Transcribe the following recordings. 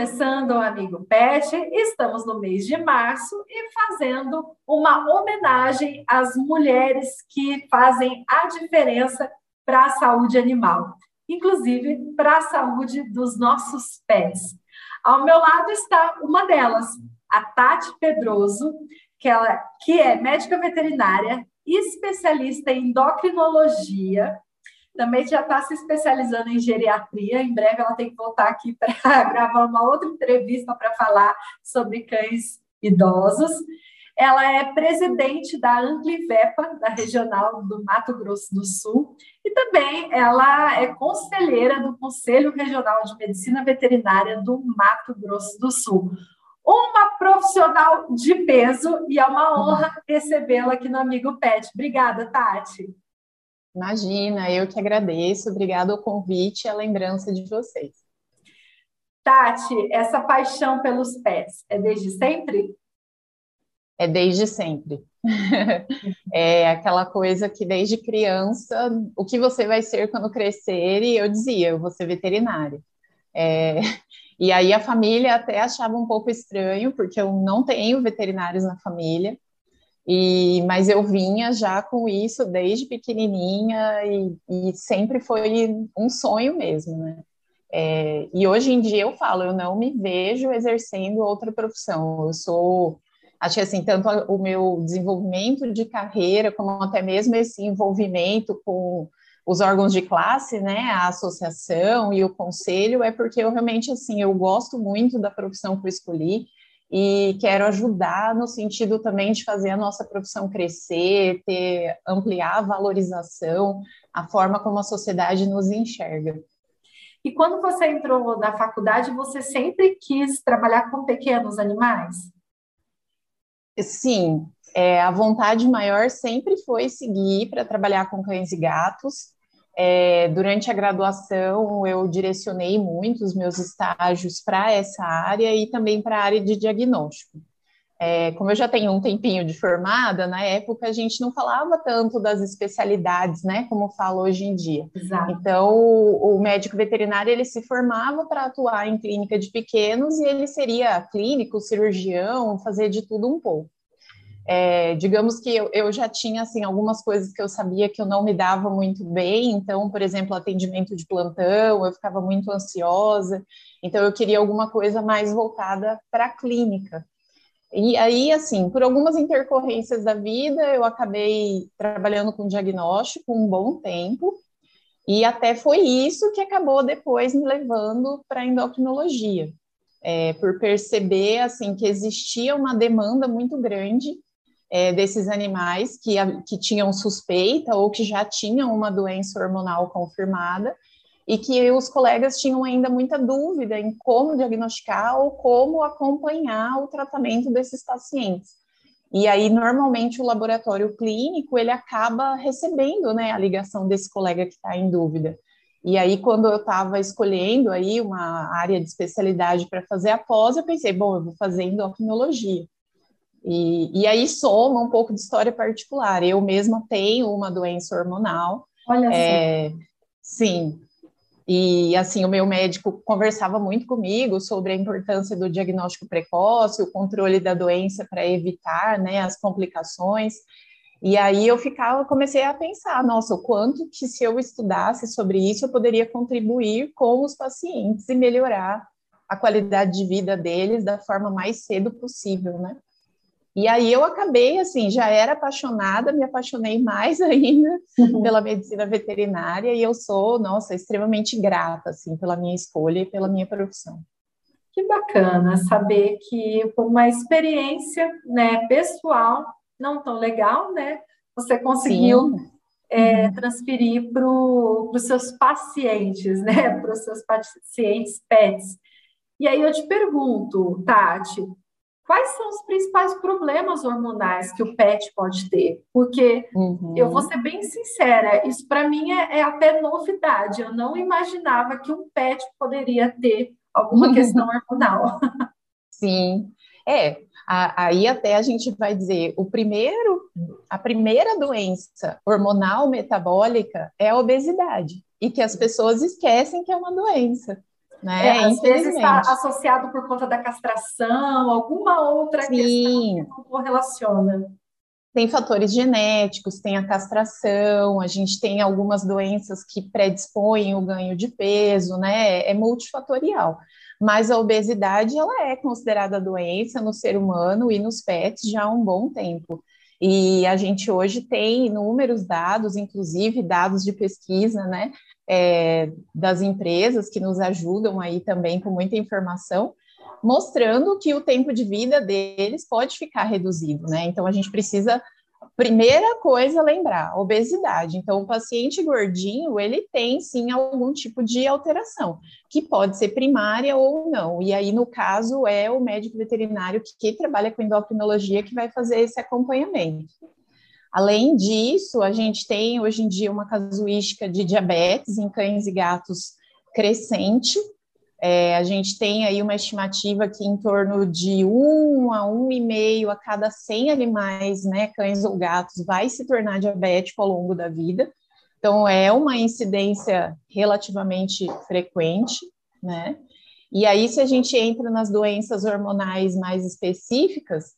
começando o Amigo Pet, estamos no mês de março e fazendo uma homenagem às mulheres que fazem a diferença para a saúde animal, inclusive para a saúde dos nossos pets. Ao meu lado está uma delas, a Tati Pedroso, que, ela, que é médica veterinária, especialista em endocrinologia, também já está se especializando em geriatria. Em breve ela tem que voltar aqui para gravar uma outra entrevista para falar sobre cães idosos. Ela é presidente da Anglivepa, da regional do Mato Grosso do Sul, e também ela é conselheira do Conselho Regional de Medicina Veterinária do Mato Grosso do Sul. Uma profissional de peso e é uma honra recebê-la aqui no Amigo Pet. Obrigada, Tati. Imagina, eu que agradeço. Obrigada ao convite e a lembrança de vocês. Tati, essa paixão pelos pets é desde sempre? É desde sempre. é aquela coisa que desde criança, o que você vai ser quando crescer? E eu dizia, eu vou ser veterinária. É, e aí a família até achava um pouco estranho, porque eu não tenho veterinários na família. E, mas eu vinha já com isso desde pequenininha e, e sempre foi um sonho mesmo, né? É, e hoje em dia eu falo, eu não me vejo exercendo outra profissão. Eu sou, acho que assim, tanto o meu desenvolvimento de carreira, como até mesmo esse envolvimento com os órgãos de classe, né, a associação e o conselho, é porque eu realmente, assim, eu gosto muito da profissão que eu escolhi, e quero ajudar no sentido também de fazer a nossa profissão crescer, ter, ampliar a valorização, a forma como a sociedade nos enxerga. E quando você entrou na faculdade, você sempre quis trabalhar com pequenos animais? Sim, é, a vontade maior sempre foi seguir para trabalhar com cães e gatos. É, durante a graduação, eu direcionei muito os meus estágios para essa área e também para a área de diagnóstico. É, como eu já tenho um tempinho de formada, na época a gente não falava tanto das especialidades, né, como fala hoje em dia. Exato. Então, o, o médico veterinário ele se formava para atuar em clínica de pequenos e ele seria clínico, cirurgião, fazer de tudo um pouco. É, digamos que eu, eu, já tinha assim algumas coisas que eu sabia que eu não me dava muito bem, então, por exemplo, atendimento de plantão, eu ficava muito ansiosa, então eu queria alguma coisa mais voltada para a clínica. E aí, assim, por algumas intercorrências da vida, eu acabei trabalhando com diagnóstico um bom tempo, e até foi isso que acabou depois me levando para a endocrinologia. É, por perceber assim que existia uma demanda muito grande é, desses animais que, que tinham suspeita ou que já tinham uma doença hormonal confirmada e que os colegas tinham ainda muita dúvida em como diagnosticar ou como acompanhar o tratamento desses pacientes. E aí, normalmente, o laboratório clínico, ele acaba recebendo, né, a ligação desse colega que está em dúvida. E aí, quando eu estava escolhendo aí uma área de especialidade para fazer após, eu pensei, bom, eu vou fazer endocrinologia. E, e aí soma um pouco de história particular. Eu mesma tenho uma doença hormonal. Olha é, Sim. E assim, o meu médico conversava muito comigo sobre a importância do diagnóstico precoce, o controle da doença para evitar né, as complicações. E aí eu ficava, comecei a pensar, nossa, o quanto que se eu estudasse sobre isso, eu poderia contribuir com os pacientes e melhorar a qualidade de vida deles da forma mais cedo possível, né? E aí eu acabei, assim, já era apaixonada, me apaixonei mais ainda uhum. pela medicina veterinária e eu sou, nossa, extremamente grata, assim, pela minha escolha e pela minha profissão. Que bacana saber que por uma experiência, né, pessoal, não tão legal, né, você conseguiu é, uhum. transferir para os seus pacientes, né, para os seus pacientes pets. E aí eu te pergunto, Tati, quais são os principais problemas hormonais que o PET pode ter? Porque uhum. eu vou ser bem sincera, isso para mim é, é, até novidade. Eu não imaginava que um PET poderia ter alguma questão hormonal. Sim, é. Aí até a gente vai dizer, o primeiro, a primeira doença hormonal metabólica é a obesidade, e que as pessoas esquecem que é uma doença. Né? É, às vezes está associado por conta da castração, alguma outra Sim. questão que correlaciona. Tem fatores genéticos, tem a castração, a gente tem algumas doenças que predispõem o ganho de peso, né? É multifatorial. Mas a obesidade, ela é considerada doença no ser humano e nos pets já há um bom tempo. E a gente hoje tem inúmeros dados, inclusive dados de pesquisa, né, é, das empresas que nos ajudam aí também com muita informação, mostrando que o tempo de vida deles pode ficar reduzido, né? Então a gente precisa Primeira coisa, lembrar, obesidade. Então, o paciente gordinho, ele tem sim algum tipo de alteração, que pode ser primária ou não. E aí, no caso, é o médico veterinário que, que trabalha com endocrinologia que vai fazer esse acompanhamento. Além disso, a gente tem hoje em dia uma casuística de diabetes em cães e gatos crescente, é, a gente tem aí uma estimativa que em torno de um a um e meio a cada 100 animais, né, cães ou gatos, vai se tornar diabético ao longo da vida. Então, é uma incidência relativamente frequente, né? E aí, se a gente entra nas doenças hormonais mais específicas,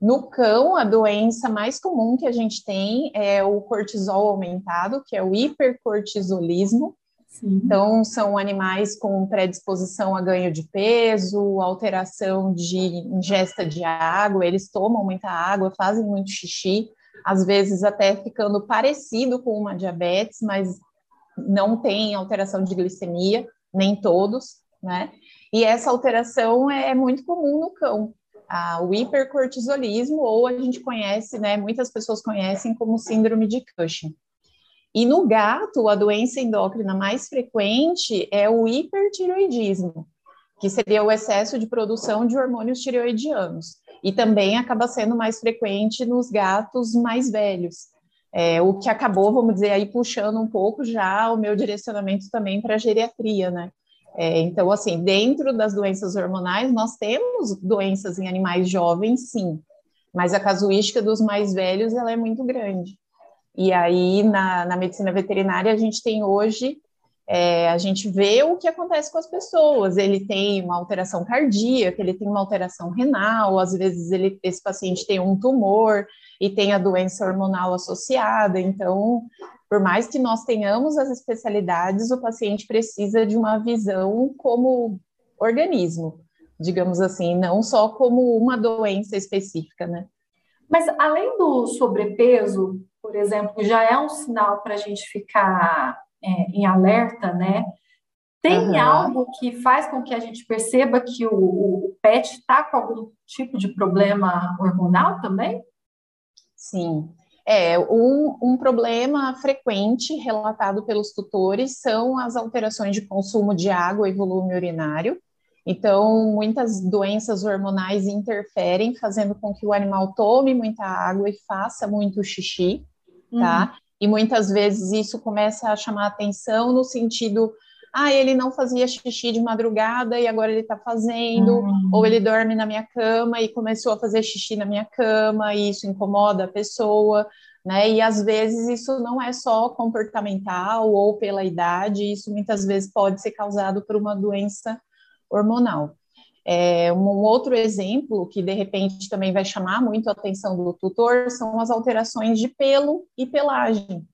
no cão, a doença mais comum que a gente tem é o cortisol aumentado, que é o hipercortisolismo, Sim. Então, são animais com predisposição a ganho de peso, alteração de ingesta de água, eles tomam muita água, fazem muito xixi, às vezes até ficando parecido com uma diabetes, mas não tem alteração de glicemia, nem todos, né? E essa alteração é muito comum no cão, ah, o hipercortisolismo, ou a gente conhece, né? Muitas pessoas conhecem como síndrome de Cushing. E no gato, a doença endócrina mais frequente é o hipertiroidismo, que seria o excesso de produção de hormônios tireoidianos. E também acaba sendo mais frequente nos gatos mais velhos. É, o que acabou, vamos dizer, aí puxando um pouco já o meu direcionamento também para a geriatria, né? É, então, assim, dentro das doenças hormonais, nós temos doenças em animais jovens, sim, mas a casuística dos mais velhos, ela é muito grande. E aí, na, na medicina veterinária, a gente tem hoje, é, a gente vê o que acontece com as pessoas. Ele tem uma alteração cardíaca, ele tem uma alteração renal, às vezes ele, esse paciente tem um tumor e tem a doença hormonal associada. Então, por mais que nós tenhamos as especialidades, o paciente precisa de uma visão como organismo, digamos assim, não só como uma doença específica, né? Mas além do sobrepeso, por exemplo, já é um sinal para a gente ficar é, em alerta, né? Tem uhum. algo que faz com que a gente perceba que o, o pet está com algum tipo de problema hormonal também? Sim. É, um, um problema frequente relatado pelos tutores são as alterações de consumo de água e volume urinário. Então, muitas doenças hormonais interferem, fazendo com que o animal tome muita água e faça muito xixi tá? Uhum. E muitas vezes isso começa a chamar atenção no sentido, ah, ele não fazia xixi de madrugada e agora ele está fazendo, uhum. ou ele dorme na minha cama e começou a fazer xixi na minha cama e isso incomoda a pessoa, né? E às vezes isso não é só comportamental ou pela idade, isso muitas vezes pode ser causado por uma doença hormonal. É, um outro exemplo que de repente também vai chamar muito a atenção do tutor são as alterações de pelo e pelagem.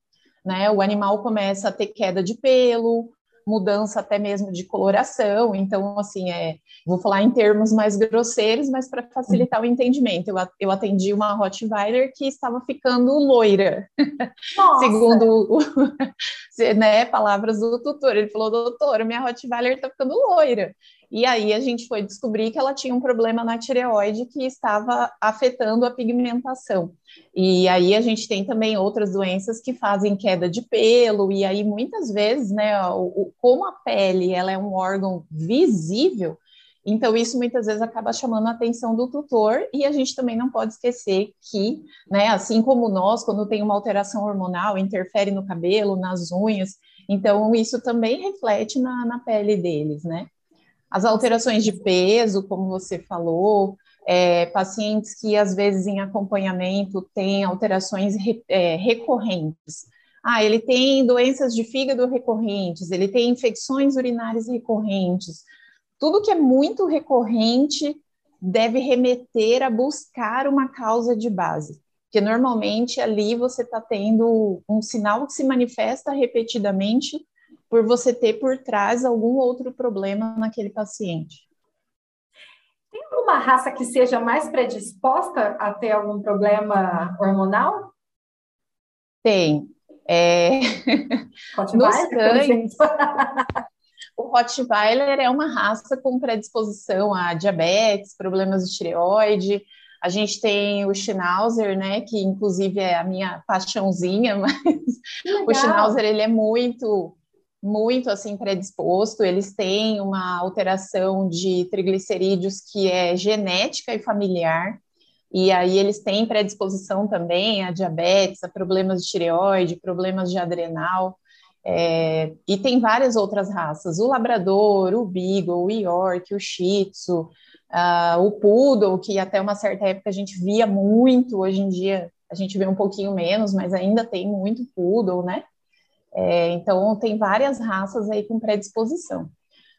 Né? O animal começa a ter queda de pelo, mudança até mesmo de coloração. Então, assim, é, vou falar em termos mais grosseiros, mas para facilitar o entendimento, eu, eu atendi uma Rottweiler que estava ficando loira, segundo né, palavras do tutor. Ele falou, doutor, minha Rottweiler está ficando loira. E aí a gente foi descobrir que ela tinha um problema na tireoide que estava afetando a pigmentação. E aí a gente tem também outras doenças que fazem queda de pelo, e aí muitas vezes, né, o, como a pele ela é um órgão visível, então, isso muitas vezes acaba chamando a atenção do tutor, e a gente também não pode esquecer que, né, assim como nós, quando tem uma alteração hormonal, interfere no cabelo, nas unhas, então isso também reflete na, na pele deles, né? As alterações de peso, como você falou, é, pacientes que às vezes em acompanhamento têm alterações re, é, recorrentes. Ah, ele tem doenças de fígado recorrentes, ele tem infecções urinárias recorrentes, tudo que é muito recorrente deve remeter a buscar uma causa de base. Porque normalmente ali você está tendo um sinal que se manifesta repetidamente por você ter por trás algum outro problema naquele paciente. Tem alguma raça que seja mais predisposta a ter algum problema hormonal? Tem. É... Nos cães, o Rottweiler é uma raça com predisposição a diabetes, problemas de tireoide. A gente tem o Schnauzer, né, que inclusive é a minha paixãozinha, mas o Schnauzer ele é muito muito assim predisposto, eles têm uma alteração de triglicerídeos que é genética e familiar, e aí eles têm predisposição também a diabetes, a problemas de tireoide, problemas de adrenal, é, e tem várias outras raças, o labrador, o beagle, o york, o shih tzu, uh, o poodle, que até uma certa época a gente via muito, hoje em dia a gente vê um pouquinho menos, mas ainda tem muito poodle, né? É, então, tem várias raças aí com predisposição.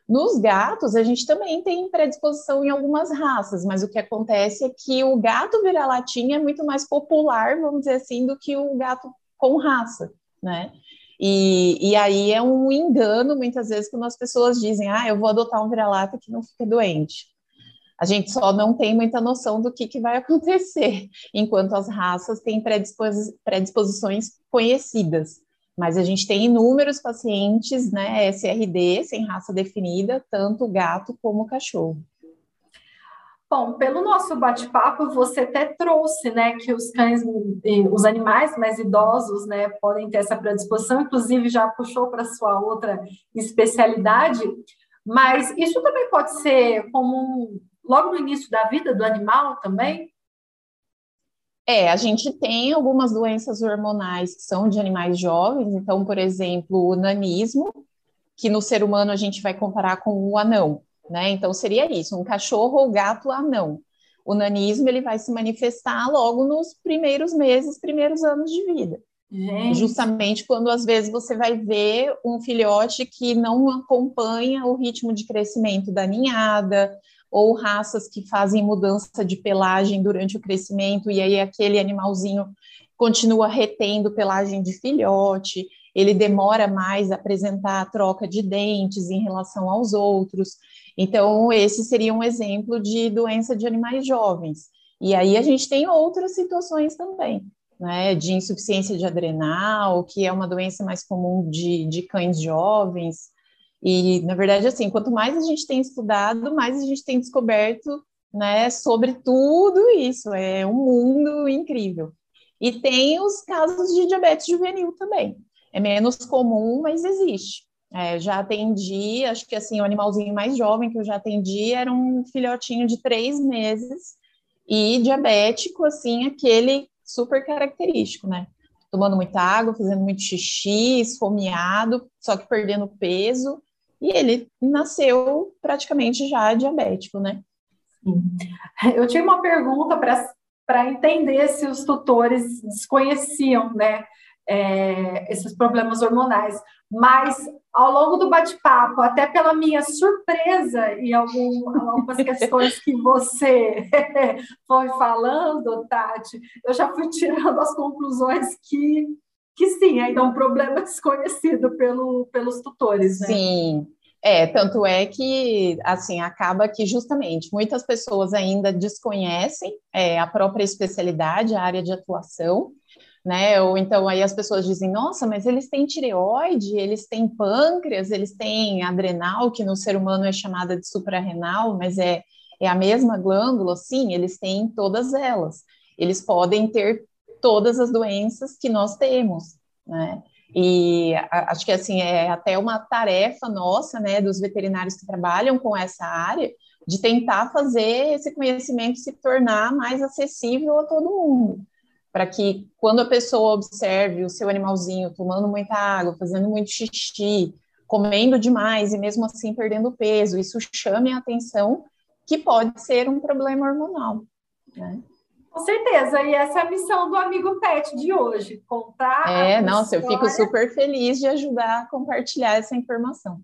Nos gatos, a gente também tem predisposição em algumas raças, mas o que acontece é que o gato vira-latinha é muito mais popular, vamos dizer assim, do que o gato com raça, né? E, e aí é um engano, muitas vezes, quando as pessoas dizem, ah, eu vou adotar um vira-lata que não fica doente. A gente só não tem muita noção do que, que vai acontecer, enquanto as raças têm predispos predisposições conhecidas. Mas a gente tem inúmeros pacientes, né, SRD, sem raça definida, tanto gato como cachorro. Bom, pelo nosso bate-papo, você até trouxe, né, que os cães, os animais mais idosos, né, podem ter essa predisposição, inclusive já puxou para sua outra especialidade, mas isso também pode ser como logo no início da vida do animal também? É, a gente tem algumas doenças hormonais que são de animais jovens, então, por exemplo, o nanismo, que no ser humano a gente vai comparar com o anão, né? Então, seria isso, um cachorro ou gato anão. O nanismo, ele vai se manifestar logo nos primeiros meses, primeiros anos de vida. Gente. Justamente quando, às vezes, você vai ver um filhote que não acompanha o ritmo de crescimento da ninhada, ou raças que fazem mudança de pelagem durante o crescimento, e aí aquele animalzinho continua retendo pelagem de filhote, ele demora mais a apresentar a troca de dentes em relação aos outros. Então, esse seria um exemplo de doença de animais jovens. E aí a gente tem outras situações também, né, de insuficiência de adrenal, que é uma doença mais comum de, de cães jovens, e, na verdade, assim, quanto mais a gente tem estudado, mais a gente tem descoberto, né, sobre tudo isso. É um mundo incrível. E tem os casos de diabetes juvenil também. É menos comum, mas existe. É, já atendi, acho que assim, o animalzinho mais jovem que eu já atendi era um filhotinho de três meses e diabético, assim, aquele super característico, né? Tomando muita água, fazendo muito xixi, esfomeado, só que perdendo peso e ele nasceu praticamente já diabético, né? Sim. Eu tinha uma pergunta para entender se os tutores desconheciam, né, é, esses problemas hormonais, mas ao longo do bate-papo, até pela minha surpresa e algum, algumas questões que você foi falando, Tati, eu já fui tirando as conclusões que que sim, ainda é um problema desconhecido pelo, pelos tutores, né? Sim, é, tanto é que, assim, acaba que justamente muitas pessoas ainda desconhecem é, a própria especialidade, a área de atuação, né? Ou então aí as pessoas dizem, nossa, mas eles têm tireoide, eles têm pâncreas, eles têm adrenal, que no ser humano é chamada de suprarrenal, mas é, é a mesma glândula, sim, eles têm todas elas. Eles podem ter todas as doenças que nós temos, né? E acho que assim é até uma tarefa nossa, né, dos veterinários que trabalham com essa área, de tentar fazer esse conhecimento se tornar mais acessível a todo mundo, para que quando a pessoa observe o seu animalzinho tomando muita água, fazendo muito xixi, comendo demais e mesmo assim perdendo peso, isso chame a atenção que pode ser um problema hormonal. Né? Com certeza, e essa é a missão do amigo Pet de hoje, contar. É, nossa, eu fico super feliz de ajudar a compartilhar essa informação.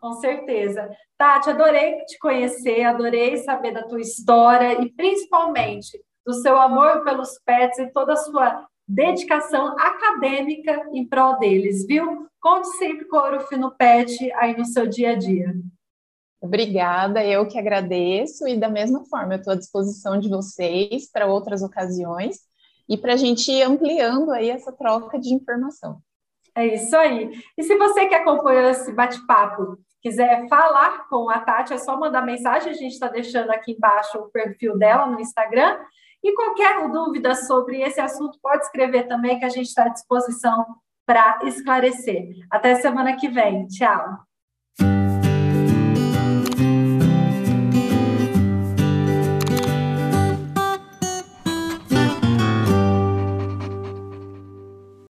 Com certeza. Tati, adorei te conhecer, adorei saber da tua história e principalmente do seu amor pelos pets e toda a sua dedicação acadêmica em prol deles, viu? Conte sempre com o Ouro Fino Pet aí no seu dia a dia. Obrigada, eu que agradeço e da mesma forma eu estou à disposição de vocês para outras ocasiões e para a gente ir ampliando aí essa troca de informação. É isso aí. E se você que acompanhou esse bate-papo quiser falar com a Tati, é só mandar mensagem, a gente está deixando aqui embaixo o perfil dela no Instagram. E qualquer dúvida sobre esse assunto, pode escrever também, que a gente está à disposição para esclarecer. Até semana que vem. Tchau.